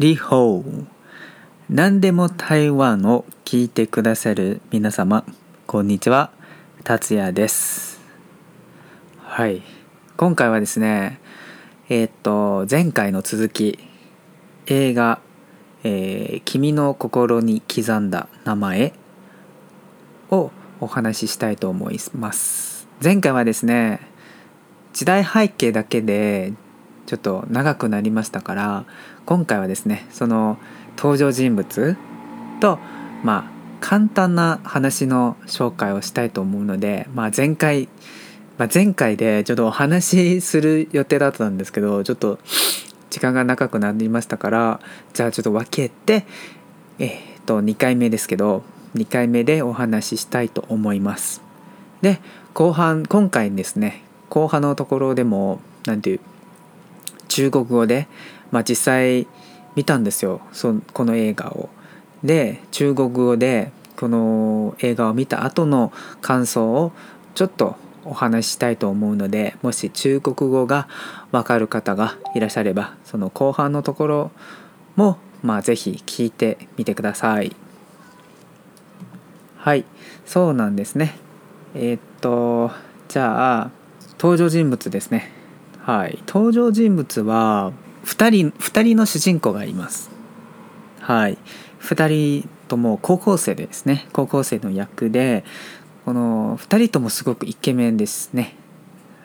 リホー何でも台湾を聞いてくださる皆様こんにちは達也ですはい今回はですねえー、っと前回の続き映画、えー、君の心に刻んだ名前」をお話ししたいと思います前回はですね時代背景だけでちょっと長くなりましたから今回はですねその登場人物とまあ簡単な話の紹介をしたいと思うので、まあ、前回、まあ、前回でちょっとお話しする予定だったんですけどちょっと時間が長くなりましたからじゃあちょっと分けてえっと2回目ですけど2回目でお話ししたいと思います。で後半今回ですね後半のところでも何ていう中国語で、まあ、実際見たんですよそこの映画を。で中国語でこの映画を見た後の感想をちょっとお話ししたいと思うのでもし中国語がわかる方がいらっしゃればその後半のところも、まあ、ぜひ聞いてみてください。はいそうなんですね。えー、っとじゃあ登場人物ですね。はい、登場人物は2人 ,2 人の主人公がいます。はい、2人とも高校生ですね高校生の役でこの2人ともすごくイケメンですね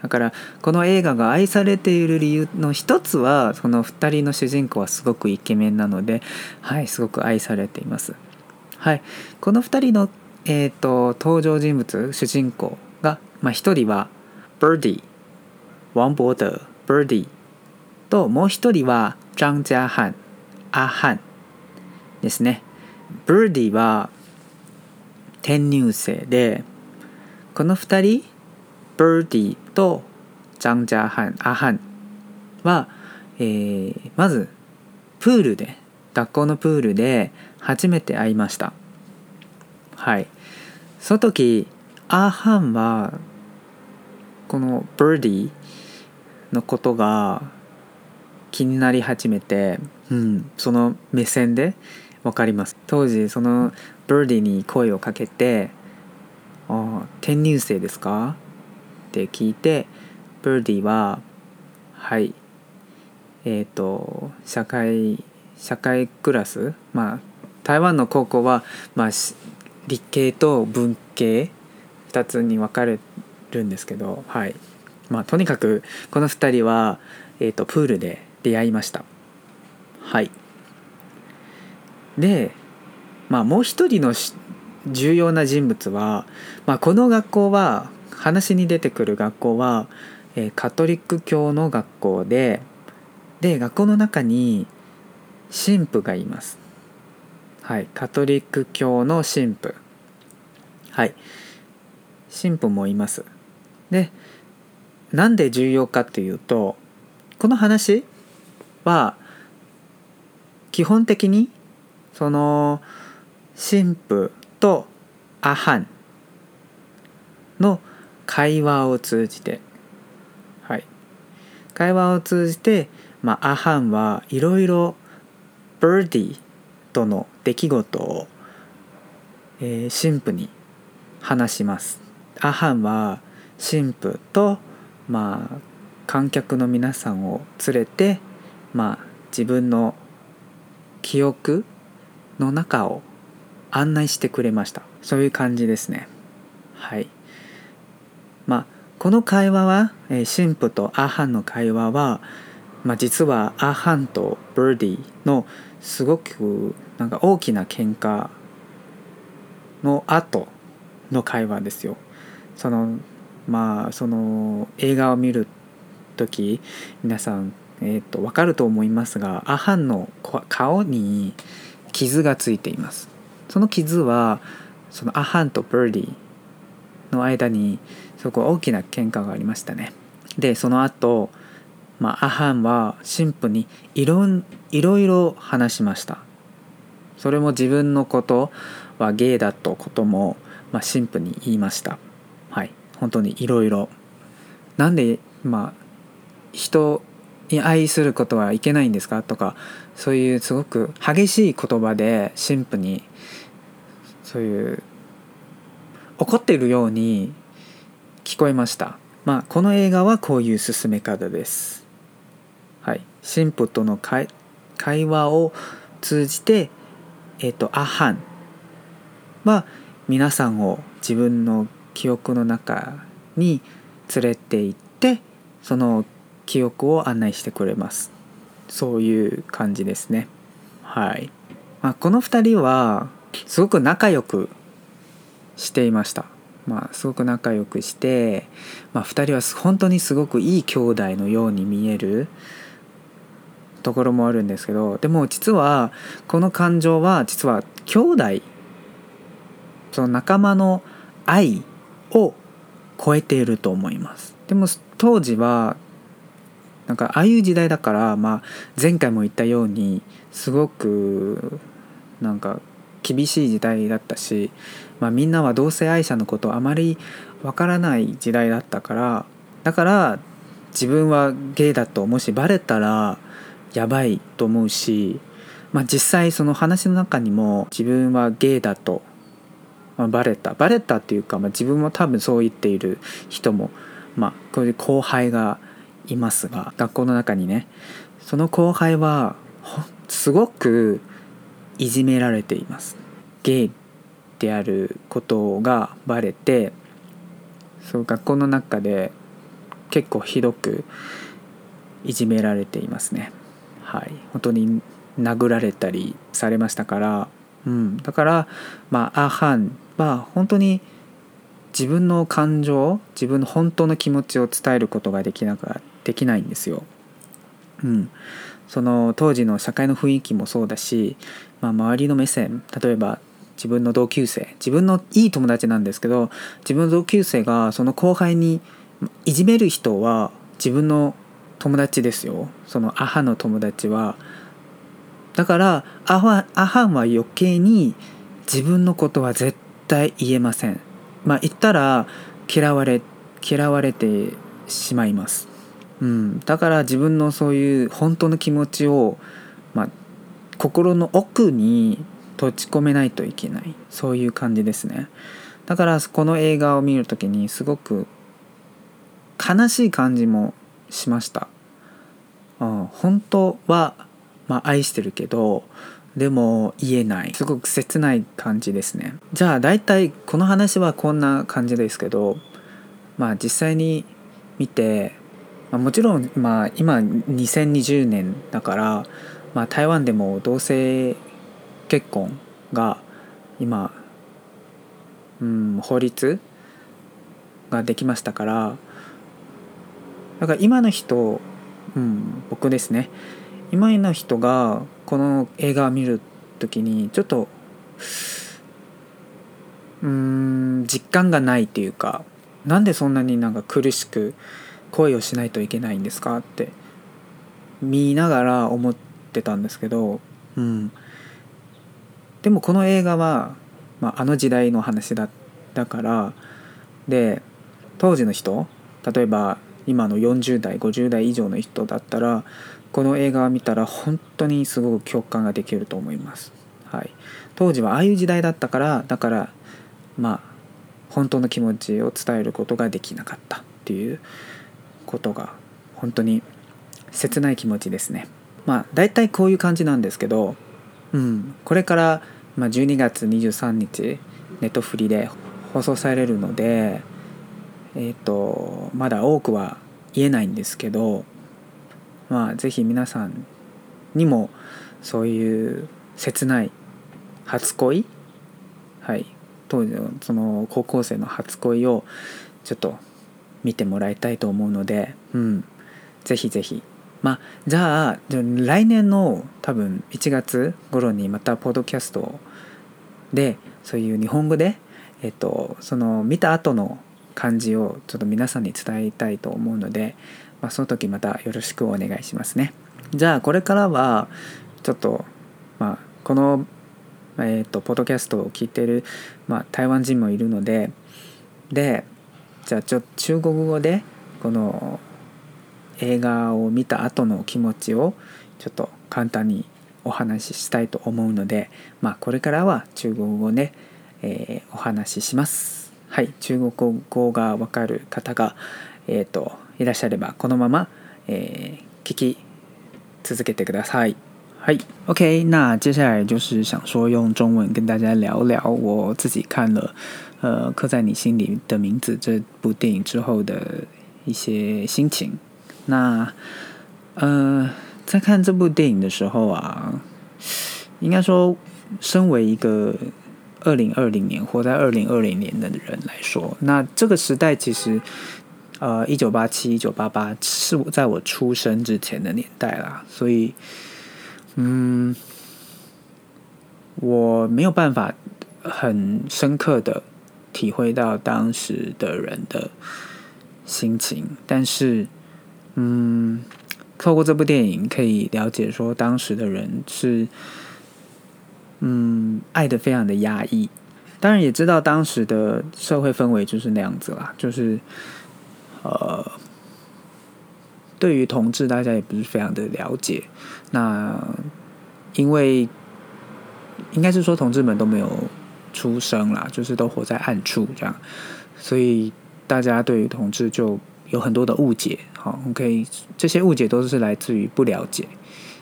だからこの映画が愛されている理由の一つはその2人の主人公はすごくイケメンなので、はい、すごく愛されています。はい、この2人の、えーと、登場人物主人公が、まあ、1人はバーディー王伯德 （Birdy） ともう一人は張家漢アハンですね。Birdy は転入生でこの二人 Birdy と張家漢アハンは、えー、まずプールで学校のプールで初めて会いました。はい。その時アハンはこの b i r d ーのことが気になり始めて、うん、その目線で分かります当時そのバーディーに声をかけて「あ転入生ですか?」って聞いてバーディーは「はい」えっ、ー、と社会社会クラスまあ台湾の高校は、まあ、理系と文系2つに分かれるんですけどはいまあ、とにかくこの2人は、えーと、プールで出会いましたはいで、まあ、もう一人の重要な人物は、まあ、この学校は話に出てくる学校は、えー、カトリック教の学校でで学校の中に神父がいますはいカトリック教の神父はい神父もいますでなんで重要かっていうとこの話は基本的にその神父とアハンの会話を通じてはい会話を通じて、まあ、アハンはいろいろバーディとの出来事を、えー、神父に話しますアハンは神父とまあ観客の皆さんを連れてまあ自分の記憶の中を案内してくれましたそういう感じですねはいまあこの会話は、え神父とアハンの会話は、まあ、実はアハンとブーディのすごくなんか大きな喧嘩の後の会話ですよそのまあその映画を見る時皆さん、えーと、分かると思いますがアハンの顔に傷がついていますその傷はそのアハンとバーディの間にそこ大きな喧嘩がありましたねでその後、まあアハンは神父にいろいろいろ話しましたそれも自分のことはゲイだとことも、まあ、神父に言いました本当にいろいろなんでまあ人に愛することはいけないんですかとかそういうすごく激しい言葉で神父にそういう怒っているように聞こえましたまあこの映画はこういう進め方ですはい神父との会会話を通じてえっ、ー、とアハンは皆さんを自分の記憶の中に連れて行ってその記憶を案内してくれますそういう感じですねはい、まあ、この2人はすごく仲良くしていましたまあすごく仲良くして、まあ、2人は本当にすごくいい兄弟のように見えるところもあるんですけどでも実はこの感情は実は兄弟その仲間の愛を超えていると思いますでも当時はなんかああいう時代だから、まあ、前回も言ったようにすごくなんか厳しい時代だったし、まあ、みんなは同性愛者のことあまりわからない時代だったからだから自分はゲイだともしバレたらやばいと思うし、まあ、実際その話の中にも自分はゲイだとまあ、バレたバレたっていうか、まあ、自分も多分そう言っている人も、まあ、これう後輩がいますが学校の中にねその後輩はすごくいじめられていますゲイであることがバレてそう学校の中で結構ひどくいじめられていますねはい本当に殴られたりされましたから、うん、だからまあアハンまあ本当に自分の感情自分の本当の気持ちを伝えることができなかできないんですよ。うん、その当時の社会の雰囲気もそうだし、まあ、周りの目線例えば自分の同級生自分のいい友達なんですけど自分の同級生がその後輩にいじめる人は自分の友達ですよその母の友達はだからアハンは余計に自分のことは絶対言えませんまあ言ったら嫌われ嫌われてしまいます、うん、だから自分のそういう本当の気持ちを、まあ、心の奥に閉じ込めないといけないそういう感じですねだからこの映画を見る時にすごく悲しい感じもしました、うん、本当は、まあ、愛してるけどでも言えないすごく切ない感じですねじゃあ大体この話はこんな感じですけどまあ実際に見て、まあ、もちろん、まあ、今2020年だから、まあ、台湾でも同性結婚が今、うん、法律ができましたからだから今の人、うん、僕ですね今の人がこの映画を見る時にちょっとうん実感がないっていうかなんでそんなになんか苦しく恋をしないといけないんですかって見ながら思ってたんですけど、うん、でもこの映画は、まあ、あの時代の話だだからで当時の人例えば今の40代50代以上の人だったらこの映画を見たら本当にすごく共感ができると思います、はい、当時はああいう時代だったからだからまあ本当の気持ちを伝えることができなかったっていうことが本当に切ない気持ちですねまあ大体こういう感じなんですけど、うん、これから、ま12月23日ネットフリで放送されるのでえっ、ー、とまだ多くは言えないんですけどまあ、ぜひ皆さんにもそういう切ない初恋はい当時のその高校生の初恋をちょっと見てもらいたいと思うので、うん、ぜひぜひまあじゃあ来年の多分1月頃にまたポッドキャストでそういう日本語で、えっと、その見た後の感じをちょっと皆さんに伝えたいと思うのでまあ、その時またよろしくお願いしますね。じゃあこれからはちょっと、まあ、この、えーと、とポッドキャストを聞いてる、まあ、台湾人もいるのででじゃあちょ中国語でこの映画を見た後の気持ちをちょっと簡単にお話ししたいと思うので、まあ、これからは中国語で、ね、えー、お話しします。はい、中国語がわかる方が、えっといらっしゃればこのまま聞き続けてください。はい、OK。那接下来就是想说用中文跟大家聊聊我自己看了《呃刻在你心里的名字》这部电影之后的一些心情。那呃，在看这部电影的时候啊，应该说，身为一个二零二零年或在二零二零年的人来说，那这个时代其实。呃，一九八七、一九八八是我在我出生之前的年代啦，所以，嗯，我没有办法很深刻的体会到当时的人的心情，但是，嗯，透过这部电影可以了解说，当时的人是，嗯，爱的非常的压抑，当然也知道当时的社会氛围就是那样子啦，就是。呃，对于同志，大家也不是非常的了解。那因为应该是说，同志们都没有出生啦，就是都活在暗处这样，所以大家对于同志就有很多的误解。好，OK，这些误解都是来自于不了解，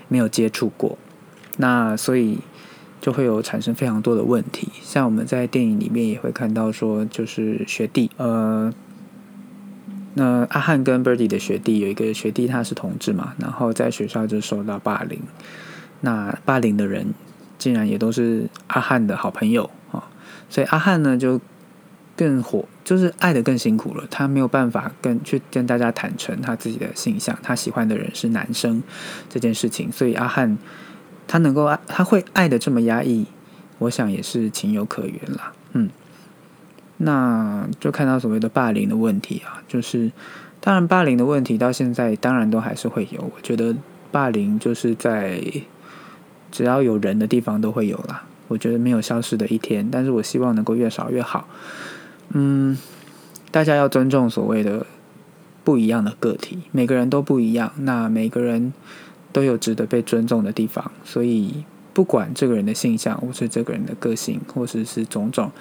没有接触过。那所以就会有产生非常多的问题。像我们在电影里面也会看到说，就是学弟，呃。那阿汉跟 Birdy 的学弟有一个学弟，他是同志嘛，然后在学校就受到霸凌。那霸凌的人竟然也都是阿汉的好朋友啊，所以阿汉呢就更火，就是爱的更辛苦了。他没有办法跟去跟大家坦诚他自己的性向，他喜欢的人是男生这件事情，所以阿汉他能够爱，他会爱的这么压抑，我想也是情有可原啦。那就看到所谓的霸凌的问题啊，就是当然霸凌的问题到现在当然都还是会有。我觉得霸凌就是在只要有人的地方都会有啦，我觉得没有消失的一天。但是我希望能够越少越好。嗯，大家要尊重所谓的不一样的个体，每个人都不一样，那每个人都有值得被尊重的地方。所以不管这个人的形象，或是这个人的个性，或者是种种。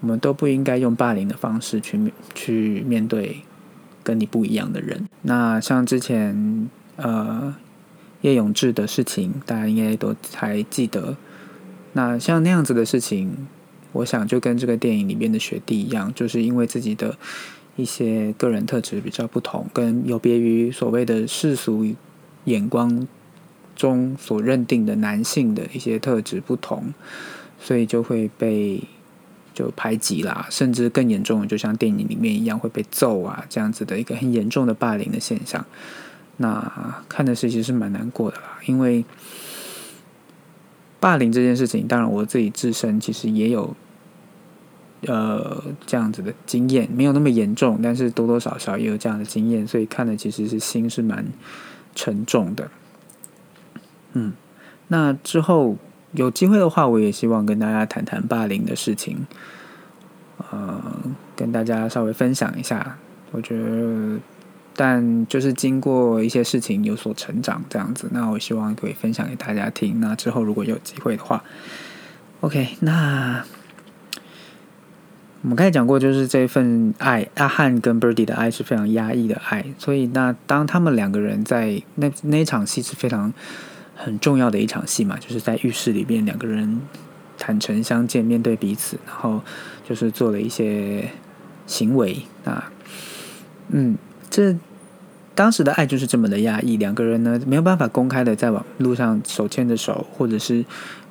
我们都不应该用霸凌的方式去去面对跟你不一样的人。那像之前呃叶永志的事情，大家应该都还记得。那像那样子的事情，我想就跟这个电影里面的学弟一样，就是因为自己的一些个人特质比较不同，跟有别于所谓的世俗眼光中所认定的男性的一些特质不同，所以就会被。就排挤啦，甚至更严重，就像电影里面一样会被揍啊，这样子的一个很严重的霸凌的现象。那看的是其实是蛮难过的啦，因为霸凌这件事情，当然我自己自身其实也有，呃，这样子的经验，没有那么严重，但是多多少少也有这样的经验，所以看的其实是心是蛮沉重的。嗯，那之后。有机会的话，我也希望跟大家谈谈霸凌的事情，呃，跟大家稍微分享一下。我觉得，但就是经过一些事情有所成长这样子，那我希望可以分享给大家听。那之后如果有机会的话，OK，那我们刚才讲过，就是这份爱，阿汉跟 Birdy 的爱是非常压抑的爱，所以那当他们两个人在那那场戏是非常。很重要的一场戏嘛，就是在浴室里面两个人坦诚相见，面对彼此，然后就是做了一些行为啊，嗯，这当时的爱就是这么的压抑，两个人呢没有办法公开的在网路上手牵着手，或者是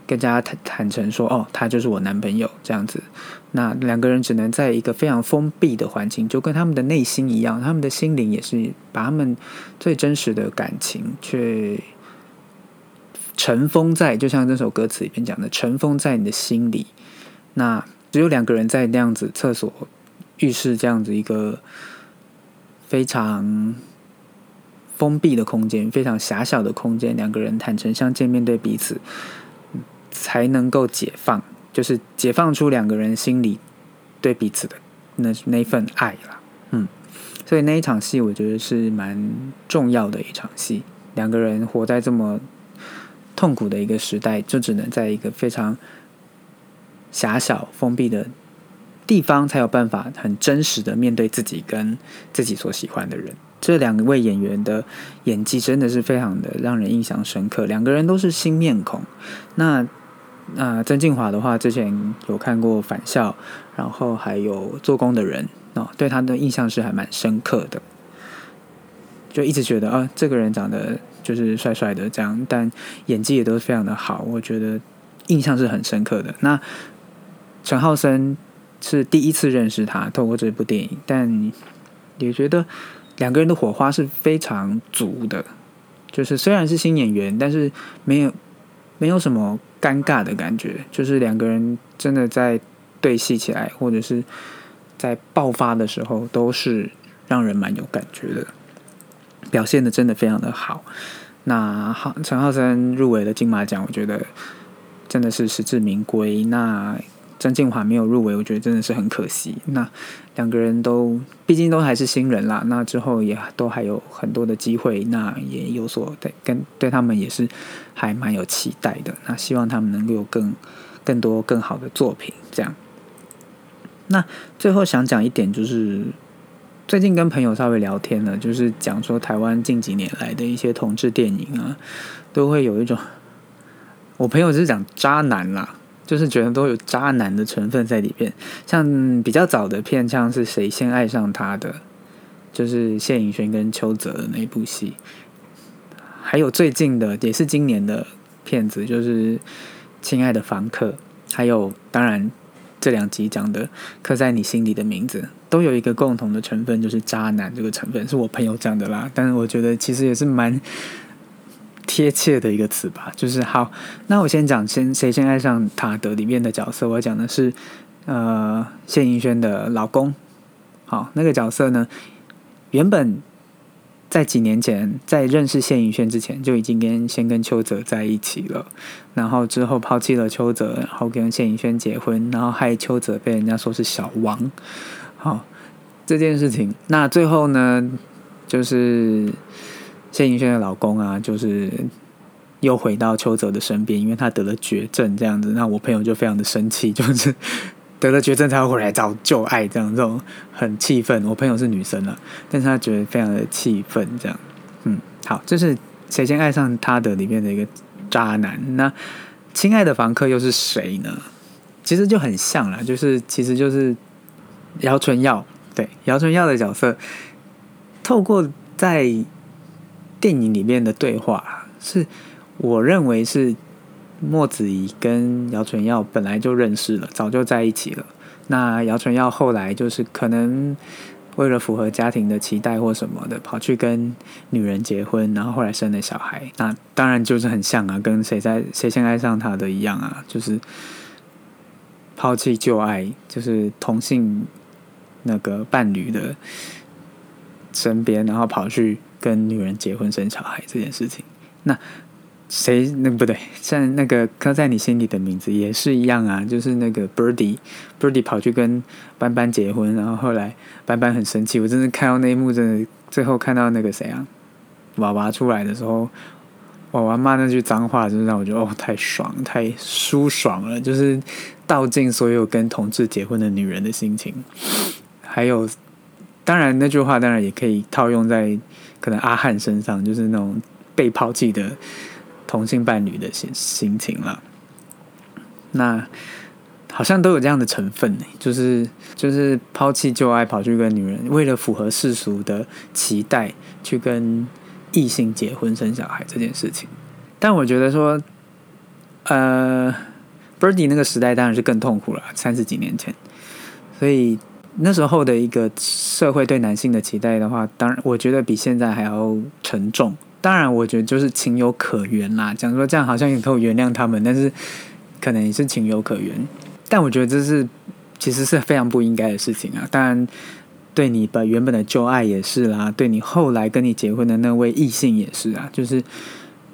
更加坦坦诚说哦，他就是我男朋友这样子，那两个人只能在一个非常封闭的环境，就跟他们的内心一样，他们的心灵也是把他们最真实的感情却。尘封在，就像这首歌词里面讲的“尘封在你的心里”。那只有两个人在那样子厕所浴室这样子一个非常封闭的空间，非常狭小的空间，两个人坦诚相见，面对彼此，才能够解放，就是解放出两个人心里对彼此的那那份爱了。嗯，所以那一场戏我觉得是蛮重要的一场戏，两个人活在这么。痛苦的一个时代，就只能在一个非常狭小封闭的地方，才有办法很真实的面对自己跟自己所喜欢的人。这两位演员的演技真的是非常的让人印象深刻。两个人都是新面孔，那那曾静华的话，之前有看过《返校》，然后还有《做工的人》，哦，对他的印象是还蛮深刻的。就一直觉得啊，这个人长得就是帅帅的，这样，但演技也都是非常的好，我觉得印象是很深刻的。那陈浩生是第一次认识他，透过这部电影，但也觉得两个人的火花是非常足的。就是虽然是新演员，但是没有没有什么尴尬的感觉，就是两个人真的在对戏起来，或者是在爆发的时候，都是让人蛮有感觉的。表现的真的非常的好，那好，陈浩森入围了金马奖，我觉得真的是实至名归。那曾静华没有入围，我觉得真的是很可惜。那两个人都，毕竟都还是新人啦，那之后也都还有很多的机会，那也有所对，跟对他们也是还蛮有期待的。那希望他们能够有更更多更好的作品，这样。那最后想讲一点就是。最近跟朋友稍微聊天了，就是讲说台湾近几年来的一些同志电影啊，都会有一种，我朋友是讲渣男啦，就是觉得都有渣男的成分在里边。像比较早的片，像是《谁先爱上他》的，就是谢盈轩跟邱泽的那部戏，还有最近的也是今年的片子，就是《亲爱的房客》，还有当然这两集讲的刻在你心里的名字。都有一个共同的成分，就是渣男这个成分，是我朋友讲的啦。但是我觉得其实也是蛮贴切的一个词吧。就是好，那我先讲先谁先爱上塔德里面的角色，我讲的是呃谢盈萱的老公。好，那个角色呢，原本在几年前在认识谢盈萱之前就已经跟先跟邱泽在一起了，然后之后抛弃了邱泽，然后跟谢盈萱结婚，然后害邱泽被人家说是小王。哦，这件事情，那最后呢，就是谢霆轩的老公啊，就是又回到邱泽的身边，因为他得了绝症这样子。那我朋友就非常的生气，就是 得了绝症才会回来找旧爱这样，这种很气愤。我朋友是女生了，但是她觉得非常的气愤，这样。嗯，好，这是谁先爱上他的里面的一个渣男？那亲爱的房客又是谁呢？其实就很像了，就是，其实就是。姚春耀对姚春耀的角色，透过在电影里面的对话，是我认为是莫子仪跟姚春耀本来就认识了，早就在一起了。那姚春耀后来就是可能为了符合家庭的期待或什么的，跑去跟女人结婚，然后后来生了小孩。那当然就是很像啊，跟谁在谁先爱上他的一样啊，就是抛弃旧爱，就是同性。那个伴侣的身边，然后跑去跟女人结婚生小孩这件事情，那谁那不对？像那个刻在你心底的名字也是一样啊，就是那个 Birdy，Birdy 跑去跟斑斑结婚，然后后来斑斑很生气，我真的看到那一幕，真的最后看到那个谁啊，娃娃出来的时候，娃娃骂那句脏话，就是让我觉得哦，太爽太舒爽了，就是道尽所有跟同志结婚的女人的心情。还有，当然，那句话当然也可以套用在可能阿汉身上，就是那种被抛弃的同性伴侣的心心情了。那好像都有这样的成分，就是就是抛弃旧爱，跑去跟女人，为了符合世俗的期待，去跟异性结婚生小孩这件事情。但我觉得说，呃，Birdy 那个时代当然是更痛苦了，三十几年前，所以。那时候的一个社会对男性的期待的话，当然我觉得比现在还要沉重。当然，我觉得就是情有可原啦。讲说这样好像也可以原谅他们，但是可能也是情有可原。但我觉得这是其实是非常不应该的事情啊。当然，对你本原本的旧爱也是啦，对你后来跟你结婚的那位异性也是啊，就是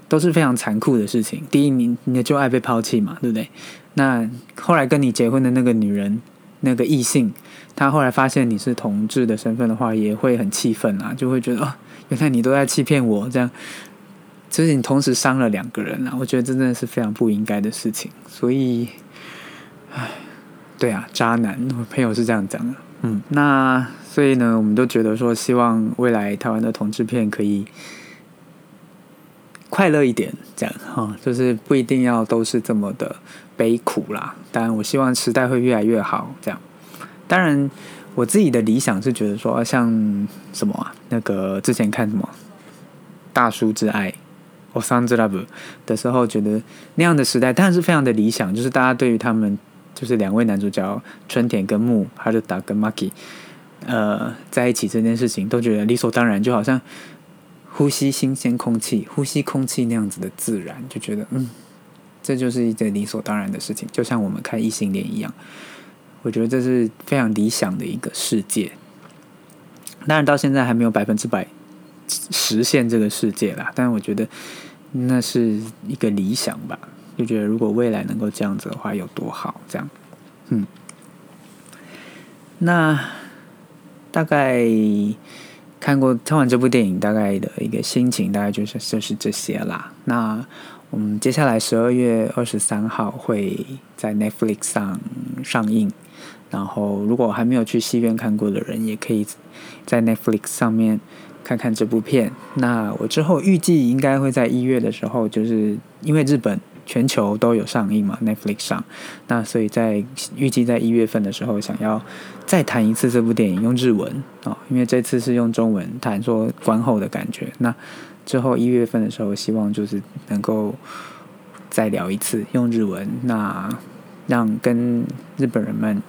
都是非常残酷的事情。第一你你的旧爱被抛弃嘛，对不对？那后来跟你结婚的那个女人，那个异性。他后来发现你是同志的身份的话，也会很气愤啊，就会觉得哦，原来你都在欺骗我，这样，其实你同时伤了两个人啊，我觉得这真的是非常不应该的事情。所以，唉，对啊，渣男，我朋友是这样讲的。嗯，那所以呢，我们都觉得说，希望未来台湾的同志片可以快乐一点，这样哈，就是不一定要都是这么的悲苦啦。当然，我希望时代会越来越好，这样。当然，我自己的理想是觉得说，像什么啊？那个之前看什么《大叔之爱》，《Old a n s Love》的时候，觉得那样的时代当然是非常的理想，就是大家对于他们就是两位男主角春田跟木还 a 达跟 Maki 呃在一起这件事情，都觉得理所当然，就好像呼吸新鲜空气、呼吸空气那样子的自然，就觉得嗯，这就是一件理所当然的事情，就像我们看异性恋一样。我觉得这是非常理想的一个世界，当然到现在还没有百分之百实现这个世界啦。但是我觉得那是一个理想吧，就觉得如果未来能够这样子的话，有多好？这样，嗯。那大概看过看完这部电影，大概的一个心情大概就是就是这些啦。那我们接下来十二月二十三号会在 Netflix 上上映。然后，如果还没有去戏院看过的人，也可以在 Netflix 上面看看这部片。那我之后预计应该会在一月的时候，就是因为日本全球都有上映嘛，Netflix 上。那所以在预计在一月份的时候，想要再谈一次这部电影，用日文啊，因为这次是用中文谈说观后的感觉。那之后一月份的时候，希望就是能够再聊一次，用日文。那。让跟日本人们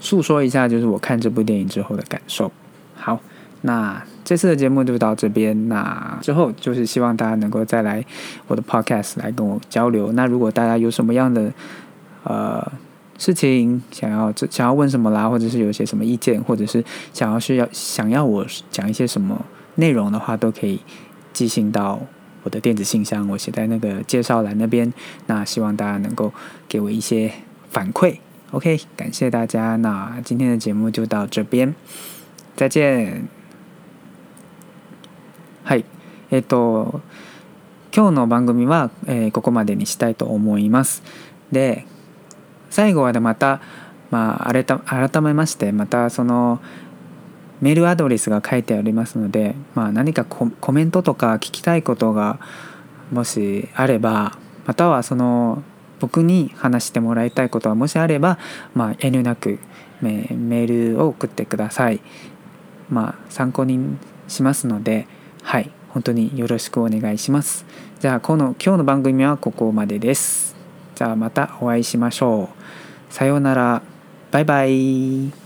诉说一下，就是我看这部电影之后的感受。好，那这次的节目就到这边那之后就是希望大家能够再来我的 podcast 来跟我交流。那如果大家有什么样的呃事情想要想要问什么啦，或者是有一些什么意见，或者是想要需要想要我讲一些什么内容的话，都可以寄信到。我的电子信箱，我写在那个介绍栏那边。那希望大家能够给我一些反馈。OK，感谢大家。那今天的节目就到这边，再见。はい、えっ、と今日の番組は、えー、ここまでにしたいと思います。で、最後はでまたまあ改めましてまたそのメールアドレスが書いてありますので、まあ、何かコメントとか聞きたいことがもしあればまたはその僕に話してもらいたいことはもしあれば、まあ、遠慮なくメールを送ってください。まあ、参考にしますので、はい、本当によろしくお願いします。じゃあこの今日の番組はここまでです。じゃあまたお会いしましょう。さようなら。バイバイ。